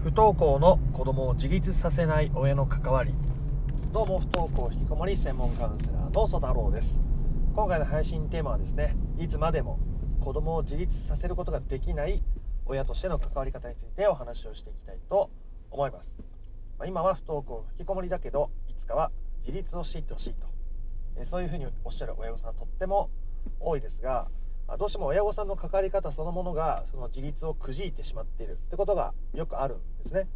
不登校の子供を自立させない親の関わり。どうも不登校引きこもり専門カウンセラーの曽太郎です。今回の配信テーマはですねいつまでも子供を自立させることができない親としての関わり方についてお話をしていきたいと思います、まあ、今は不登校引きこもりだけどいつかは自立をしていってほしいと。えそういうふうにおっしゃる親御さんはとっても多いですがどうしても親御さんの関わり方そのものがその自立をくじいてしまっているってことがよくあるんですね。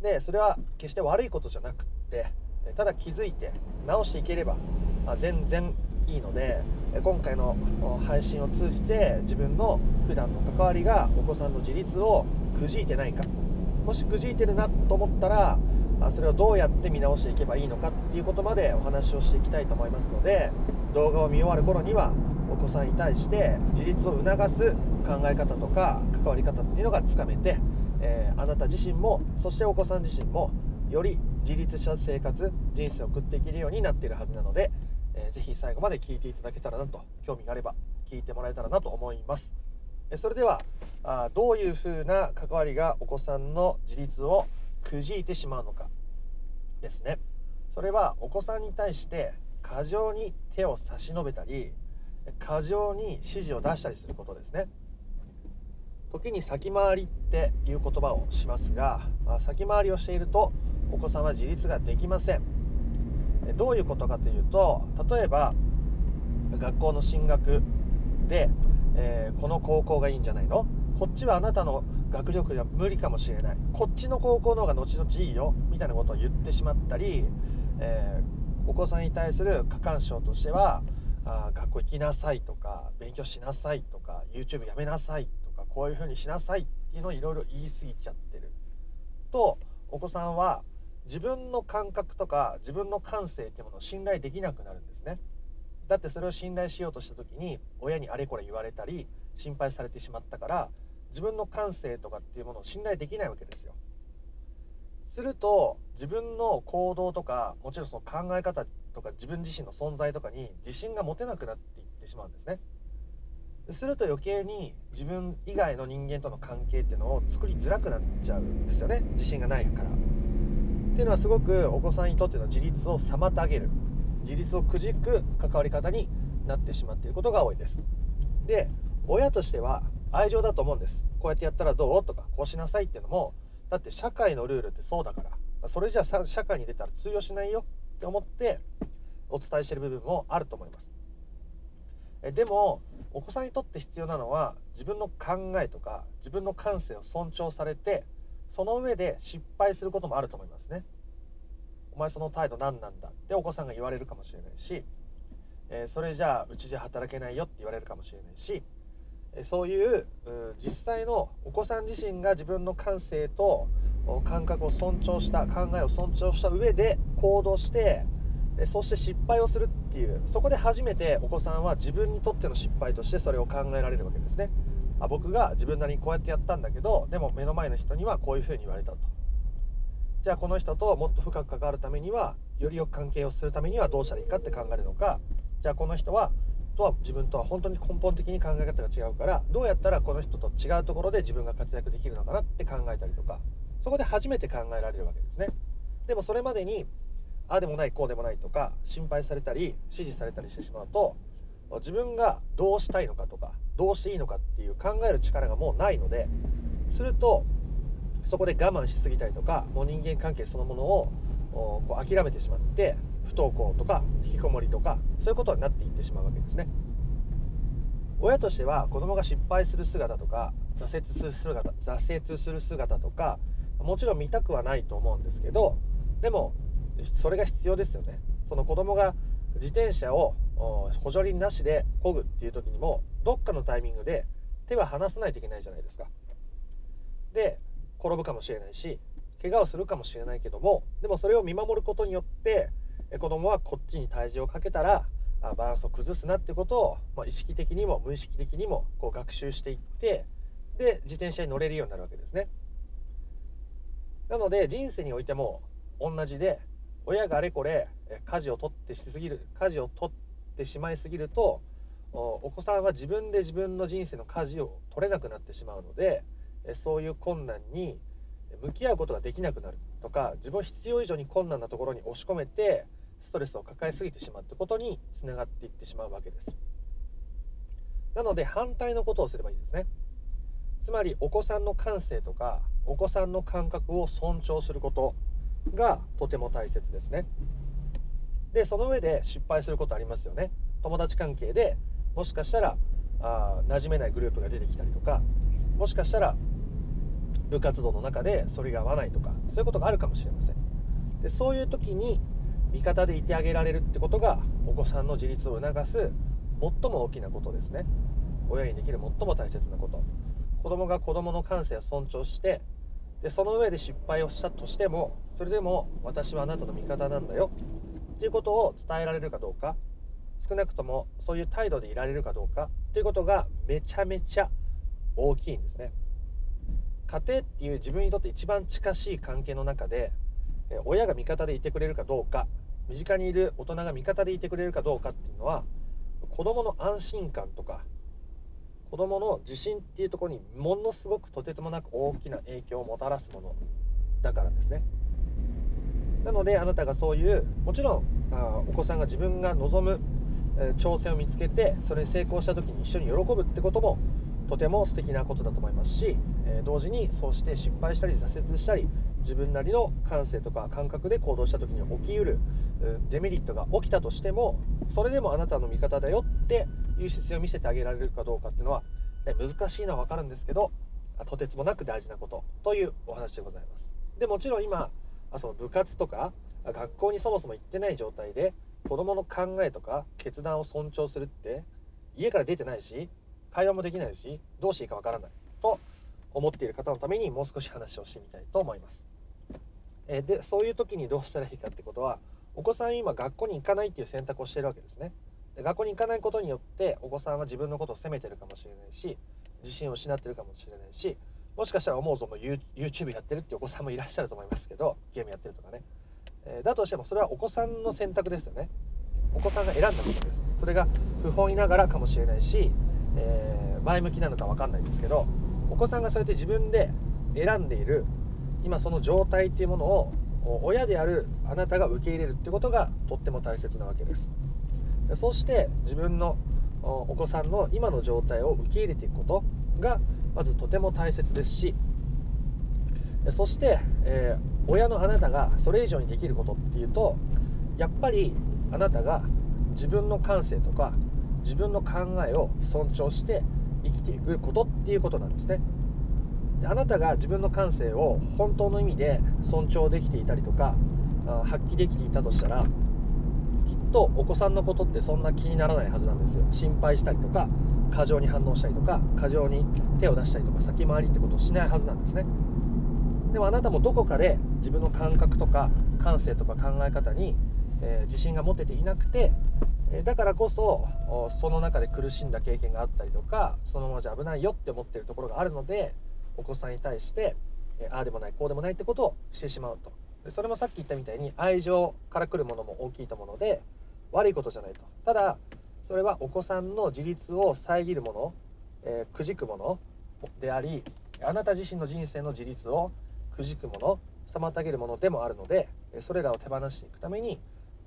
でそれは決して悪いことじゃなくってただ気づいて直していければ全然いいので今回の配信を通じて自分の普段の関わりがお子さんの自立をくじいてないかもしくじいてるなと思ったらそれをどうやって見直していけばいいのかっていうことまでお話をしていきたいと思いますので動画を見終わる頃にはお子さんに対して自立を促す考え方とか関わり方っていうのがつかめて、えー、あなた自身もそしてお子さん自身もより自立した生活人生を送っていけるようになっているはずなので、えー、ぜひ最後まで聞いていただけたらなと興味があれば聞いてもらえたらなと思います。それではあどういうふうな関わりがお子さんの自立をくじいてしまうのかですね。それはお子さんに対して過剰に手を差し伸べたり過剰に指示を出したりすることですね。時に先回りっていう言葉をしますが、まあ、先回りをしているとお子さんは自立ができません。どういうことかというと例えば学校の進学で、えー、この高校がいいんじゃないの？こっちはあなたの学力が無理かもしれない。こっちの高校の方が後々いいよ。みたいなことを言ってしまったり、えー、お子さんに対する過干渉としてはあ学校行きなさいとか勉強しなさいとか YouTube やめなさいとかこういうふうにしなさいっていうのをいろいろ言い過ぎちゃってる。とお子さんは自分の感覚とか自分の感性っていうものを信頼できなくなるんですね。だってそれを信頼しようとした時に親にあれこれ言われたり心配されてしまったから自分の感性とかっていうものを信頼できないわけですよ。すると自分の行動とかもちろんその考え方とか自分自身の存在とかに自信が持てなくなっていってしまうんですね。すると余計に自分以外の人間との関係っていうのを作りづらくなっちゃうんですよね。自信がないから。っていうのはすごくお子さんにとっての自立を妨げる。自立をくじく関わり方になってしまっていることが多いです。で親としては愛情だと思うんです。こうやってやったらどう？とかこうしなさいっていうのもだって社会のルールってそうだから。それじゃあ社会に出たら通用しないよ。って思ってお伝えしてる部分もあると思います。えでもお子さんにとって必要なのは自分の考えとか自分の感性を尊重されてその上で失敗することもあると思いますね。お前その態度何なんだ？ってお子さんが言われるかもしれないし、えー、それじゃあうちじゃ働けないよって言われるかもしれないしそういう実際のお子さん自身が自分の感性と感覚を尊重した考えを尊重した上で行動してそして失敗をするっていうそこで初めてお子さんは自分にとっての失敗としてそれを考えられるわけですね。あ僕が自分なりにこうやってやったんだけどでも目の前の人にはこういうふうに言われたと。じゃあこの人ともっと深く関わるためにはよりよく関係をするためにはどうしたらいいかって考えるのか。じゃあこの人はとは自分とは本当に根本的に考え方が違うからどうやったらこの人と違うところで自分が活躍できるのかなって考えたりとかそこで初めて考えられるわけですね。でもそれまでにああでもないこうでもないとか心配されたり指示されたりしてしまうと自分がどうしたいのかとかどうしていいのかっていう考える力がもうないのでするとそこで我慢しすぎたりとかもう人間関係そのものをこう諦めてしまって不登校とか引きこもりとかそういうことになっていってしまうわけですね。親としては子供が失敗する姿とか挫折する姿挫折する姿とかもちろん見たくはないと思うんですけどでもそれが必要ですよね。その子供が自転車を補助輪なしで漕ぐっていう時にもどっかのタイミングで手は離さないといけないじゃないですか。で転ぶかもしれないし怪我をするかもしれないけどもでもそれを見守ることによって子供はこっちに体重をかけたらバランスを崩すなってことを、まあ、意識的にも無意識的にもこう学習していってで自転車に乗れるようになるわけですね。なので人生においても同じで親があれこれ舵を取ってしすぎる舵を取ってしまいすぎるとお子さんは自分で自分の人生の舵を取れなくなってしまうのでそういう困難に向き合うことができなくなるとか自分を必要以上に困難なところに押し込めてストレスを抱えすぎてしまうってことにつながっていってしまうわけです。なので反対のことをすればいいですね。つまりお子さんの感性とかお子さんの感覚を尊重することがとても大切ですね。でその上で失敗することありますよね。友達関係でもしかしたらあ馴染めないグループが出てきたりとかもしかしたら部活動の中でそれが合わないとかそういうことがあるかもしれません。でそういう時に味方でいてあげられるってことがお子さんの自立を促す最も大きなことですね。親にできる最も大切なこと。子供が子供の感性を尊重してでその上で失敗をしたとしてもそれでも私はあなたの味方なんだよ。っていうことを伝えられるかどうか。少なくともそういう態度でいられるかどうか。っていうことがめちゃめちゃ大きいんですね。家庭っていう自分にとって一番近しい関係の中で親が味方でいてくれるかどうか。身近にいる大人が味方でいてくれるかどうかっていうのは子どもの安心感とか子どもの自信っていうところにものすごくとてつもなく大きな影響をもたらすものだからですね。なのであなたがそういうもちろんあお子さんが自分が望む、え挑戦を見つけてそれに成功した時に一緒に喜ぶってこともとても素敵なことだと思いますし、え同時にそうして失敗したり挫折したり自分なりの感性とか感覚で行動した時に起きうるデメリットが起きたとしてもそれでもあなたの味方だよっていう姿勢を見せてあげられるかどうかっていうのは、ね、難しいのは分かるんですけどとてつもなく大事なことというお話でございますでもちろん今その部活とか学校にそもそも行ってない状態で子どもの考えとか決断を尊重するって家から出てないし会話もできないしどうしていいかわからないと思っている方のためにもう少し話をしてみたいと思います。えでそういう時にどうしたらいいかってことはお子さん今学校に行かないっていう選択をしてるわけですね。で学校に行かないことによってお子さんは自分のことを責めてるかもしれないし自信を失ってるかもしれないしもしかしたら思うぞも YouTube やってるってお子さんもいらっしゃると思いますけどゲームやってるとかね、え、だとしてもそれはお子さんの選択ですよね。お子さんが選んだことです。それが不本意ながらかもしれないし、えー、前向きなのか分かんないんですけどお子さんがそうやって自分で選んでいる今その状態っていうものを親であるあなたが受け入れるってことがとっても大切なわけです。そして自分のお子さんの今の状態を受け入れていくことがまずとても大切ですしそして、えー、親のあなたがそれ以上にできることっていうとやっぱりあなたが自分の感性とか自分の考えを尊重して生きていくことっていうことなんですね。であなたが自分の感性を本当の意味で尊重できていたりとか発揮できていたとしたらきっとお子さんのことってそんな気にならないはずなんですよ。心配したりとか過剰に反応したりとか過剰に手を出したりとか先回りってことをしないはずなんですね。でもあなたもどこかで自分の感覚とか感性とか考え方に、えー、自信が持てていなくてだからこそその中で苦しんだ経験があったりとかそのままじゃ危ないよって思ってるところがあるのでお子さんに対してああでもないこうでもないってことをしてしまうと。でそれもさっき言ったみたいに愛情から来るものも大きいと思うので悪いことじゃないと。ただそれはお子さんの自立を遮るもの、えー、くじくものでありあなた自身の人生の自立をくじくもの妨げるものでもあるのでそれらを手放していくために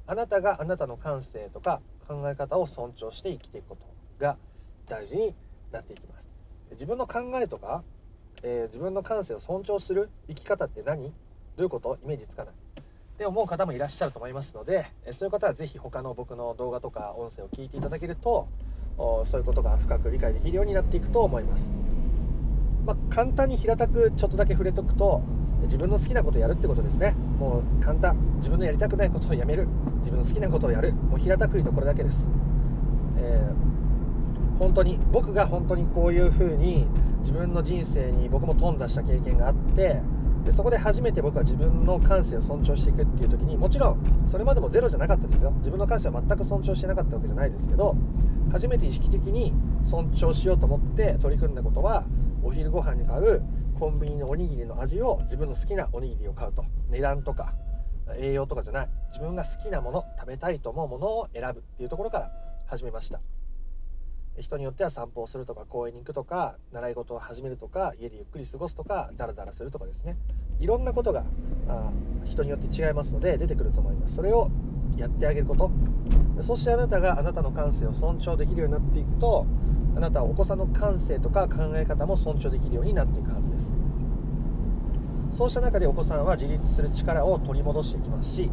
あなたがあなたの感性とか考え方を尊重して生きていくことが大事になっていきます。自分の考えとか、えー、自分の感性を尊重する生き方って何？どういうこと？イメージつかない。って思う方もいらっしゃると思いますのでえそういう方は是非他の僕の動画とか音声を聞いていただけるとそういうことが深く理解できるようになっていくと思います。まあ、簡単に平たくちょっとだけ触れとくと自分の好きなことをやるってことですね。もう簡単。自分のやりたくないことをやめる。自分の好きなことをやる。もう平たく言うとこれだけです、えー、本当に僕が本当にこういうふうに自分の人生に僕も頓挫した経験があってでそこで初めて僕は自分の感性を尊重していくっていう時にもちろんそれまでもゼロじゃなかったですよ。自分の感性は全く尊重してなかったわけじゃないですけど初めて意識的に尊重しようと思って取り組んだことはお昼ご飯に買うコンビニのおにぎりの味を自分の好きなおにぎりを買うと。値段とか栄養とかじゃない。自分が好きなもの食べたいと思うものを選ぶっていうところから始めました。人によっては散歩をするとか公園に行くとか習い事を始めるとか家でゆっくり過ごすとかダラダラするとかですね。いろんなことがあ人によって違いますので出てくると思います。それをやってあげること。そしてあなたがあなたの感性を尊重できるようになっていくとあなたはお子さんの感性とか考え方も尊重できるようになっていくはずです。そうした中でお子さんは自立する力を取り戻していきますし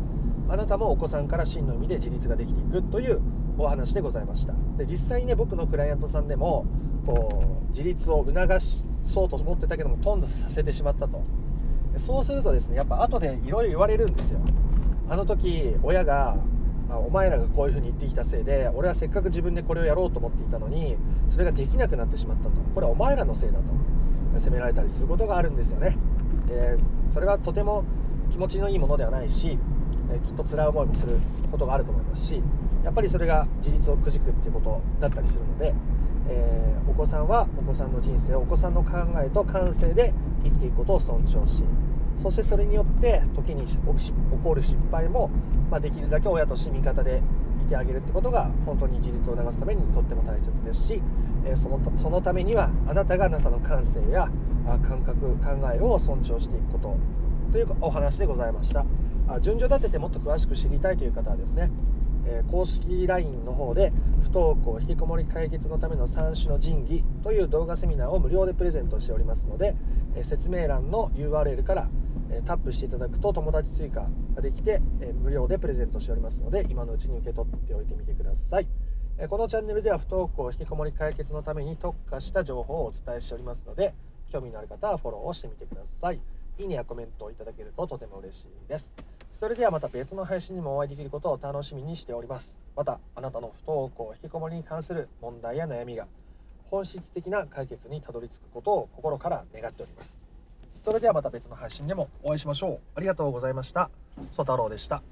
あなたもお子さんから真の意味で自立ができていくというお話でございました。で実際にね僕のクライアントさんでもこう自立を促しそうと思ってたけども頓挫させてしまったと。そうするとですねやっぱ後でいろいろ言われるんですよ。あの時親がお前らがこういうふうに言ってきたせいで俺はせっかく自分でこれをやろうと思っていたのにそれができなくなってしまったと。これはお前らのせいだと。責められたりすることがあるんですよね。でそれはとても気持ちのいいものではないしきっと辛い思いもすることがあると思いますしやっぱりそれが自立をくじくっていうことだったりするので、えー、お子さんはお子さんの人生をお子さんの考えと感性で生きていくことを尊重しそしてそれによって時に起こる失敗も、まあ、できるだけ親として味方でいてあげるってことが本当に自立を促すためにとっても大切ですし、えそのそのためにはあなたがあなたの感性や感覚考えを尊重していくことというお話でございました。順序立ててもっと詳しく知りたいという方はですねえ公式 LINE の方で不登校引きこもり解決のための3種の神器という動画セミナーを無料でプレゼントしておりますので、え説明欄の URL からえタップしていただくと友達追加ができて、え無料でプレゼントしておりますので今のうちに受け取っておいてみてください、えこのチャンネルでは不登校引きこもり解決のために特化した情報をお伝えしておりますので興味のある方はフォローをしてみてください。いいねやコメントをいただけるととても嬉しいです。それではまた別の配信にもお会いできることを楽しみにしております。またあなたの不登校引きこもりに関する問題や悩みが本質的な解決にたどり着くことを心から願っております。それではまた別の配信でもお会いしましょう。ありがとうございました。ソ太郎でした。